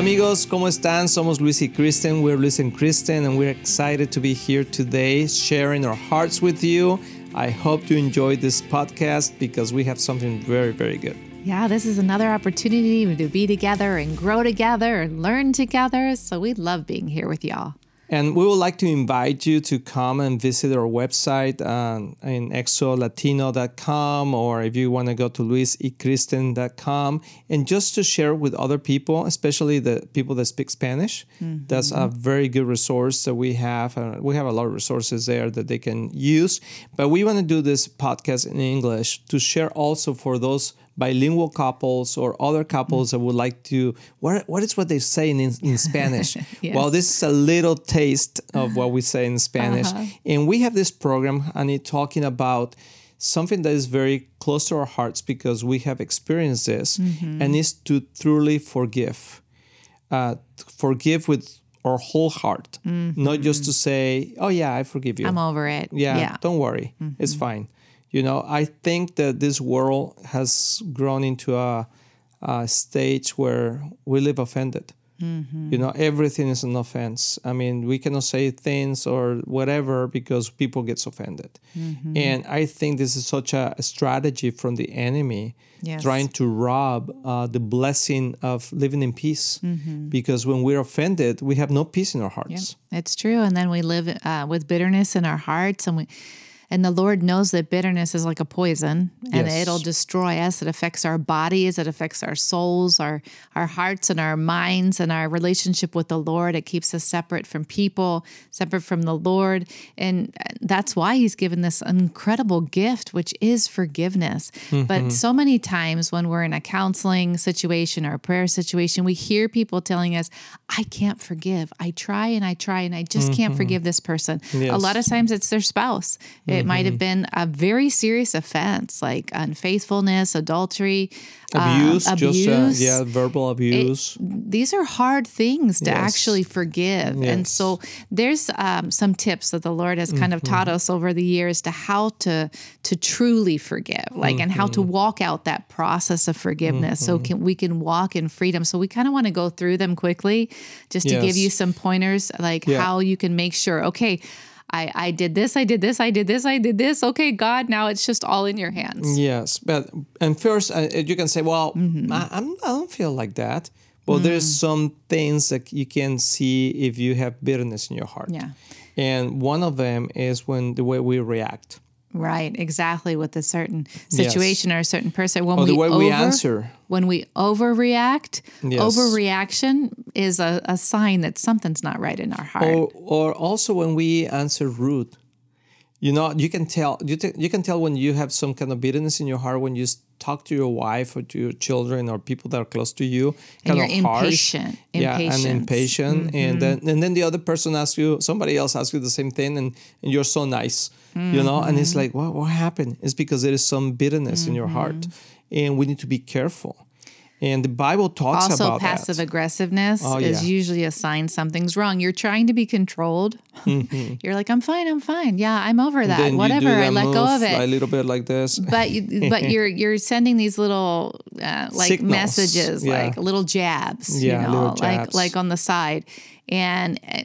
Amigos, ¿cómo están? Somos Luis y Kristen. We're Luis and Kristen, and we're excited to be here today sharing our hearts with you. I hope you enjoyed this podcast because we have something very, very good. Yeah, this is another opportunity to be together and grow together and learn together. So we love being here with y'all. And we would like to invite you to come and visit our website uh, in exolatino.com or if you want to go to luisykristen.com and just to share with other people, especially the people that speak Spanish. Mm-hmm. That's a very good resource that we have. Uh, we have a lot of resources there that they can use. But we want to do this podcast in English to share also for those bilingual couples or other couples mm. that would like to what what is what they say in, in Spanish? yes. Well, this is a little taste of what we say in Spanish. Uh-huh. And we have this program and it's talking about something that is very close to our hearts because we have experienced this mm-hmm. and is to truly forgive. Uh, forgive with our whole heart, mm-hmm. not just to say, "Oh yeah, I forgive you. I'm over it." Yeah, yeah. don't worry, mm-hmm. it's fine. You know, I think that this world has grown into a, a stage where we live offended. Mm-hmm. You know, everything is an offense. I mean, we cannot say things or whatever because people get offended. Mm-hmm. And I think this is such a, strategy from the enemy yes. trying to rob uh, the blessing of living in peace. Mm-hmm. Because when we're offended, we have no peace in our hearts. It's true. And then we live uh, with bitterness in our hearts and we and the Lord knows that bitterness is like a poison and yes. it'll destroy us. It affects our bodies, it affects our souls, our, our hearts, and our minds, and our relationship with the Lord. It keeps us separate from people, separate from the Lord. And that's why He's given this incredible gift, which is forgiveness. Mm-hmm. But so many times when we're in a counseling situation or a prayer situation, we hear people telling us, I can't forgive. I try and I try and I just mm-hmm. can't forgive this person. Yes. A lot of times it's their spouse. It it might have mm-hmm. been a very serious offense like unfaithfulness, adultery, abuse, uh, abuse. Just, uh, yeah, verbal abuse. It, these are hard things to yes. actually forgive. Yes. And so there's um, some tips that the Lord has kind mm-hmm. of taught us over the years to how to to truly forgive, like mm-hmm. and how to mm-hmm. walk out that process of forgiveness mm-hmm. so can, we can walk in freedom. So we kind of want to go through them quickly just to yes. give you some pointers like yeah. how you can make sure, okay, I, I did this, I did this, I did this, I did this. Okay, God, now it's just all in your hands. Yes, but and first uh, you can say, well, mm-hmm. I, I'm, I don't feel like that. Well, mm. there's some things that you can see if you have bitterness in your heart. Yeah. And one of them is when the way we react. Right, exactly with a certain situation yes. or a certain person. When or we way over, we answer. When we overreact, yes. overreaction is a, a, sign that something's not right in our heart. Or, or also when we answer rude. You know, you can tell you, t- you can tell when you have some kind of bitterness in your heart when you talk to your wife or to your children or people that are close to you. Kind and you're of impatient. Harsh. Yeah, and impatient. Mm-hmm. And then and then the other person asks you, somebody else asks you the same thing, and, and you're so nice, mm-hmm. you know. And it's mm-hmm. like, what what happened? It's because there is some bitterness in your heart, mm-hmm. and we need to be careful. And the Bible talks also, about passive that. aggressiveness oh, is yeah. usually a sign something's wrong. You're trying to be controlled. Mm-hmm. You're like, I'm fine, I'm fine. Yeah, I'm over that. Whatever. That I let go of it. A little bit like this. But you, but you're you're sending these little uh, like Signals. messages, yeah. like little jabs. Yeah, you know, jabs. like like on the side, and. Uh,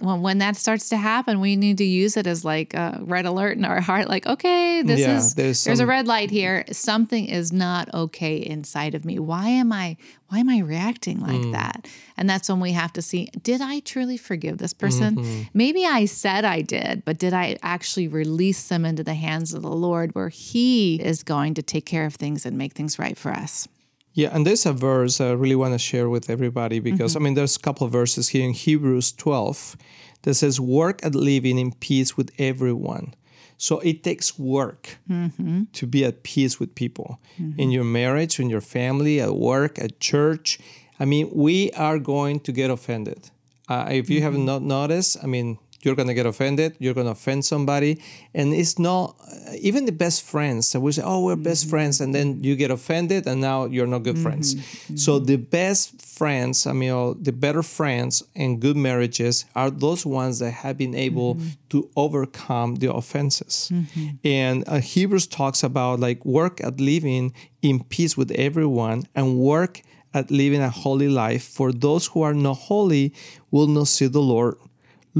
well, when that starts to happen, we need to use it as like a red alert in our heart. Like, okay, this yeah, is there's, there's a red light here. Something is not okay inside of me. Why am I why am I reacting like mm. that? And that's when we have to see: Did I truly forgive this person? Mm-hmm. Maybe I said I did, but did I actually release them into the hands of the Lord, where He is going to take care of things and make things right for us? Yeah, and there's a verse I really want to share with everybody because mm-hmm. I mean, there's a couple of verses here in Hebrews 12 that says, Work at living in peace with everyone. So it takes work mm-hmm. to be at peace with people mm-hmm. in your marriage, in your family, at work, at church. I mean, we are going to get offended. Uh, if you have mm-hmm. not noticed, I mean, you're going to get offended you're going to offend somebody and it's not even the best friends we say oh we're best mm-hmm. friends and then you get offended and now you're not good mm-hmm. friends mm-hmm. so the best friends i mean the better friends and good marriages are those ones that have been able mm-hmm. to overcome the offenses mm-hmm. and uh, hebrews talks about like work at living in peace with everyone and work at living a holy life, for those who are not holy will not see the Lord.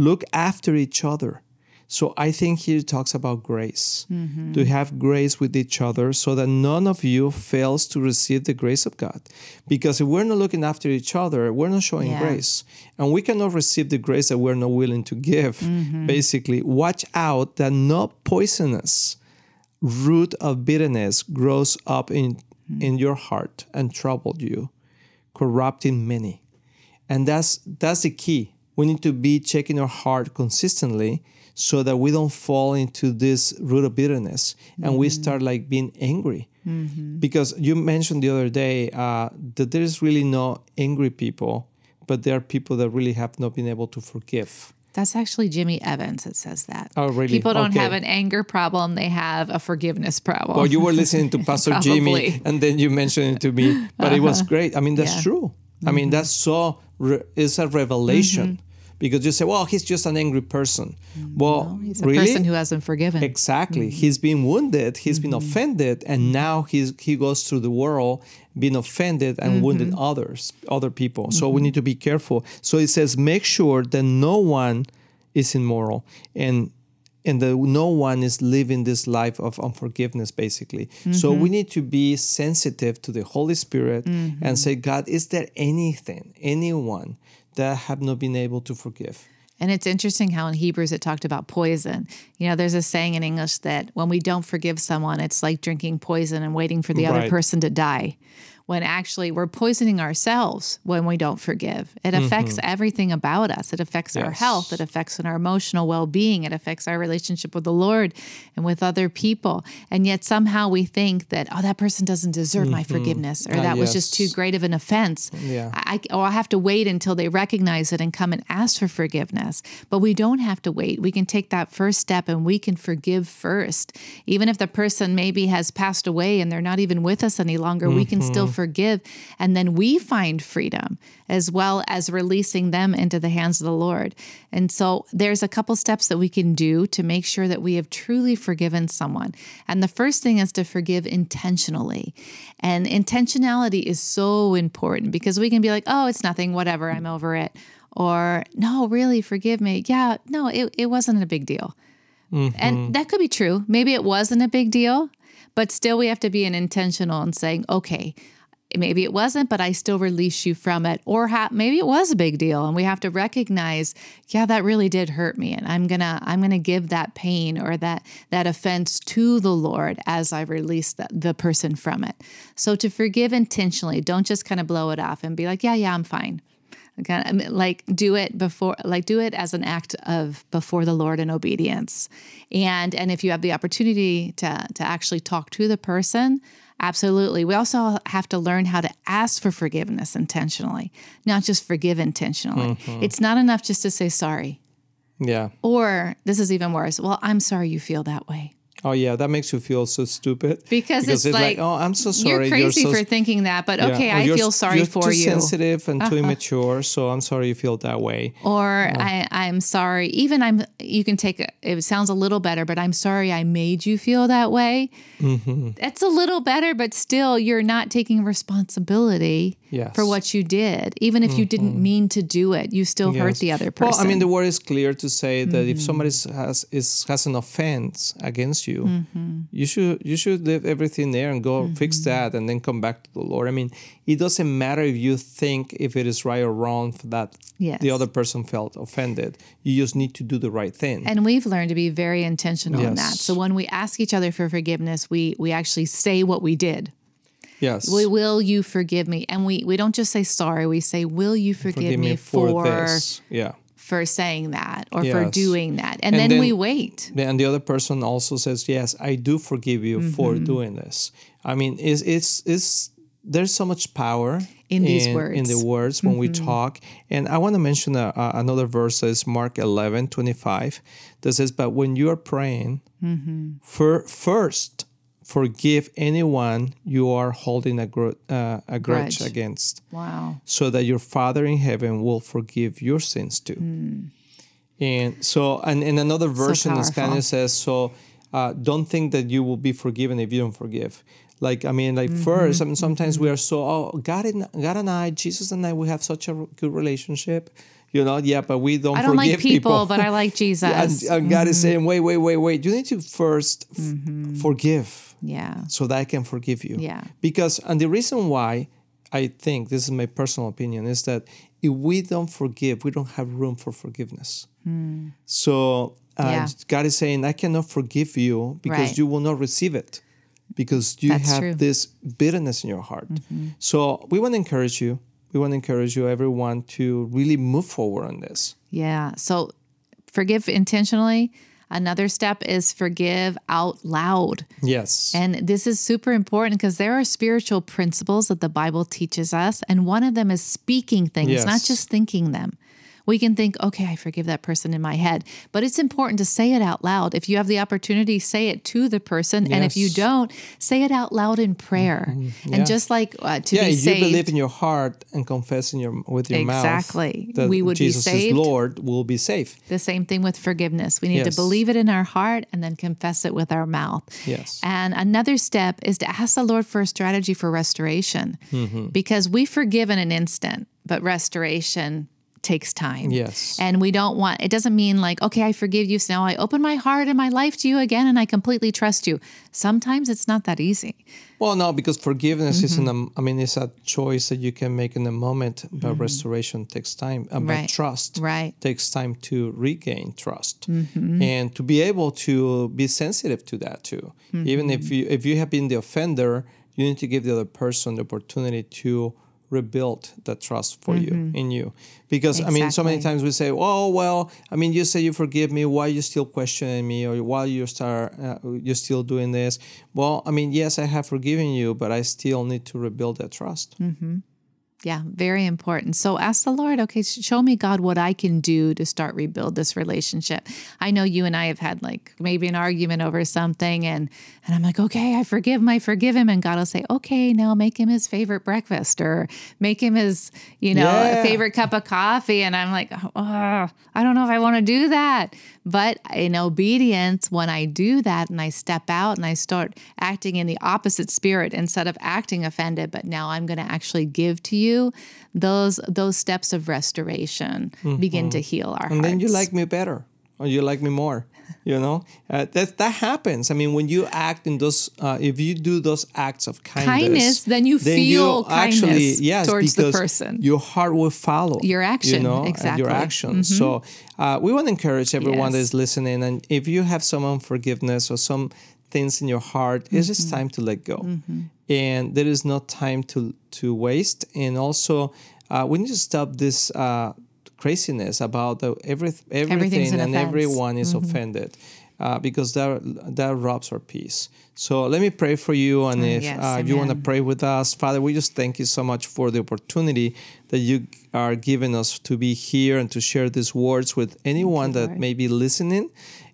Look after each other. So I think he talks about grace. Mm-hmm. To have grace with each other so that none of you fails to receive the grace of God. Because if we're not looking after each other, we're not showing yeah. grace. And we cannot receive the grace that we're not willing to give. Mm-hmm. Basically, watch out that no poisonous root of bitterness grows up in, mm-hmm. in your heart and trouble you, corrupting many. And that's that's the key. We need to be checking our heart consistently so that we don't fall into this root of bitterness and mm-hmm. we start like being angry. Mm-hmm. Because you mentioned the other day uh, that there's really no angry people, but there are people that really have not been able to forgive. That's actually Jimmy Evans that says that. Oh, really? People don't okay. have an anger problem; they have a forgiveness problem. Well, you were listening to Pastor Jimmy, and then you mentioned it to me, but uh-huh. it was uh-huh. great. I mean, that's yeah. true. Mm-hmm. I mean, mm-hmm. that's so. Re- it's a revelation mm-hmm because you say, well, he's just an angry person. Well, no, he's a really? person who hasn't forgiven. Exactly. Mm-hmm. He's been wounded. He's mm-hmm. been offended, and now he's he goes through the world being offended and mm-hmm. wounding others, other people. So we mm-hmm. need to be careful. So it says, make sure that no one is immoral and and that no one is living this life of unforgiveness basically mm-hmm. so we need to be sensitive to the holy spirit mm-hmm. and say god is there anything anyone that have not been able to forgive. And it's interesting how in Hebrews it talked about poison. You know, there's a saying in English that when we don't forgive someone, it's like drinking poison and waiting for the right. other person to die when actually we're poisoning ourselves when we don't forgive. It affects mm-hmm. everything about us. It affects yes. our health. It affects our emotional well being. It affects our relationship with the Lord and with other people. And yet somehow we think that, oh, that person doesn't deserve mm-hmm. my forgiveness or uh, that yes. was just too great of an offense. Yeah. I, or I have to wait until they recognize it and come and ask for forgiveness. But we don't have to wait. We can take that first step and we can forgive first. Even if the person maybe has passed away and they're not even with us any longer, mm-hmm. we can still mm-hmm forgive. And then we find freedom as well as releasing them into the hands of the Lord. And so there's a couple steps that we can do to make sure that we have truly forgiven someone. And the first thing is to forgive intentionally. And intentionality is so important because we can be like, oh, it's nothing, whatever, I'm over it. Or, no, really, forgive me. Yeah, no, it, it wasn't a big deal. Mm-hmm. And that could be true. Maybe it wasn't a big deal, but still we have to be an intentional and saying, okay, maybe it wasn't, but I still release you from it. Or ha- maybe it was a big deal, and we have to recognize, yeah, that really did hurt me, and I'm gonna I'm gonna give that pain or that that offense to the Lord as I release the, the person from it. So to forgive intentionally, don't just kind of blow it off and be like, yeah, yeah, I'm fine. Kind of like do it before, like do it as an act of before the Lord in obedience, and and if you have the opportunity to to actually talk to the person Absolutely. We also have to learn how to ask for forgiveness intentionally, not just forgive intentionally. Mm-hmm. It's not enough just to say sorry. Yeah. Or this is even worse. Well, I'm sorry you feel that way. Oh yeah, that makes you feel so stupid. Because, because it's, it's like, like, oh, I'm so sorry. You're crazy you're so, for thinking that, but yeah. okay, I feel sorry for too you. sensitive and uh-huh. too immature, so I'm sorry you feel that way. Or uh, I, I'm sorry. Even I'm. You can take it. It sounds a little better, but I'm sorry I made you feel that way. Mm-hmm. That's a little better, but still, you're not taking responsibility yes. for what you did. Even if mm-hmm. you didn't mm-hmm. mean to do it, you still yes. hurt the other person. Well, I mean, the word is clear to say that mm-hmm. if somebody has is has an offense against you, mm-hmm. you should you should leave everything there and go fix mm-hmm. that, and then come back to the Lord. I mean, it doesn't matter if you think if it is right or wrong for that yes. the other person felt offended. You just need to do the right thing. And we've learned to be very intentional yes. in that. So when we ask each other for forgiveness, we we actually say what we did. Yes. We, Will you forgive me? And we we don't just say sorry. We say, will you forgive, forgive me, me, for, for this? Yeah. For saying that or yes. for doing that. And, and then, then, we wait. And the other person also says, Yes, I do forgive you mm-hmm. for doing this. I mean, it's it's it's there's so much power in these in, words in the words when mm-hmm. we talk and i want to mention a, a, another verse is mark 11 25 that says but when you are praying mm-hmm. for, first forgive anyone you are holding a, gr- uh, a grudge, grudge, against. Wow. So that your Father in heaven will forgive your sins too. Mm. And so, and in another version, so Spanish says, so uh, don't think that you will be forgiven if you don't forgive. Like I mean, like first, I mean, sometimes we are so oh God and God and I, Jesus and I, we have such a good relationship. You know, yeah, but we don't. I don't forgive like people, but I like Jesus. Yeah, and, and God is saying, wait, wait, wait, wait. You need to 1st f- forgive yeah. so that I can forgive you. Yeah. Because, and the reason why I think this is my personal opinion is that if we don't forgive, we don't have room for forgiveness. So uh, Hmm. Yeah. God is saying, I cannot forgive you because Right. you will not receive it because you That's have true. Mm-hmm. this bitterness in your heart. So we want to encourage you. We want to encourage you, everyone, to really move forward on this. Yeah. So forgive intentionally. Another step is forgive out loud. Yes. And this is super important because there are spiritual principles that the Bible teaches us. And one of them is speaking things, Yes. not just thinking them. We can think, okay, I forgive that person in my head, but it's important to say it out loud. If you have the opportunity, say it to the person. And if you don't, say it out loud in prayer. Yeah. And just like uh, to yeah, be saved. you believe in your heart and confess in your with your Exactly. mouth Exactly. We would be Jesus is saved. Lord, will be safe. The same thing with forgiveness. We need Yes. to believe it in our heart and then confess it with our mouth. Yes. And another step is to ask the Lord for a strategy for restoration Mm-hmm. because we forgive in an instant, but restoration takes time. Yes. And we don't want, it doesn't mean like, okay, I forgive you. So now I open my heart and my life to you again and I completely trust you. Sometimes it's not that easy. Well, no, because forgiveness isn't. Mm-hmm. A, I mean, it's a choice that you can make in the moment, but restoration takes time. And but Right. trust Right. takes time to regain trust, Mm-hmm. and to be able to be sensitive to that too. Even if Mm-hmm. you if you have been the offender, you need to give the other person the opportunity to rebuild that trust for you in you. Because i mean so many Mm-hmm. Times we say oh well i mean you say you forgive me. Why are you still questioning me? Or why you start uh, you're still doing this? Well i mean yes i have forgiven you but i still need to rebuild that trust Yeah, very important. So ask the Lord, okay, show me, God, what I can do to start rebuild this relationship. I know you and I have had like maybe an argument over something, and and I'm like, okay, I forgive him, I forgive him, and God will say, okay, now make him his favorite breakfast or make him his, you know, Yeah. favorite cup of coffee, and I'm like, oh, I don't know if I want to do that. But in obedience, when I do that and I step out and I start acting in the opposite spirit instead of acting offended, but now I'm going to actually give to you, those those steps of restoration begin to heal our Mm-hmm. and then you like me better or you like me more you know uh, that that happens i mean when you act in those uh, if you do those acts of kindness Kindness, then you feel kindness yes, towards the person. your heart will follow Your action, you know exactly. Mm-hmm. your actions so uh, we want to encourage everyone that Yes. is listening and if you have some unforgiveness or some things in your heart it's Mm-hmm. just time to let go and there is no time to to waste and also uh, we need to stop this uh, craziness about the every, everything an and offense. everyone is offended uh, because that that robs our peace. So let me pray for you, and if yes, uh, you want to pray with us, Father, we just thank you so much for the opportunity that you are giving us to be here and to share these words with anyone that Lord. may be listening.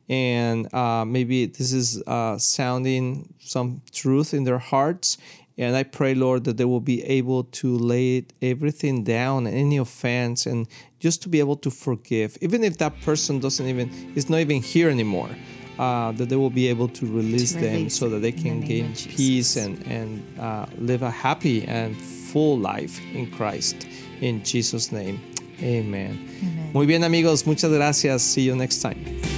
And uh, maybe this is uh, sounding some truth in their hearts. And I pray, Lord, that they will be able to lay everything down, any offense, and just to be able to forgive, even if that person doesn't even is not even here anymore. Uh, that they will be able to release To them so that they can the gain peace and and uh, live a happy and full life in Christ. In Jesus' name, Amen. Amen. Muy bien, amigos. Muchas gracias. See you next time.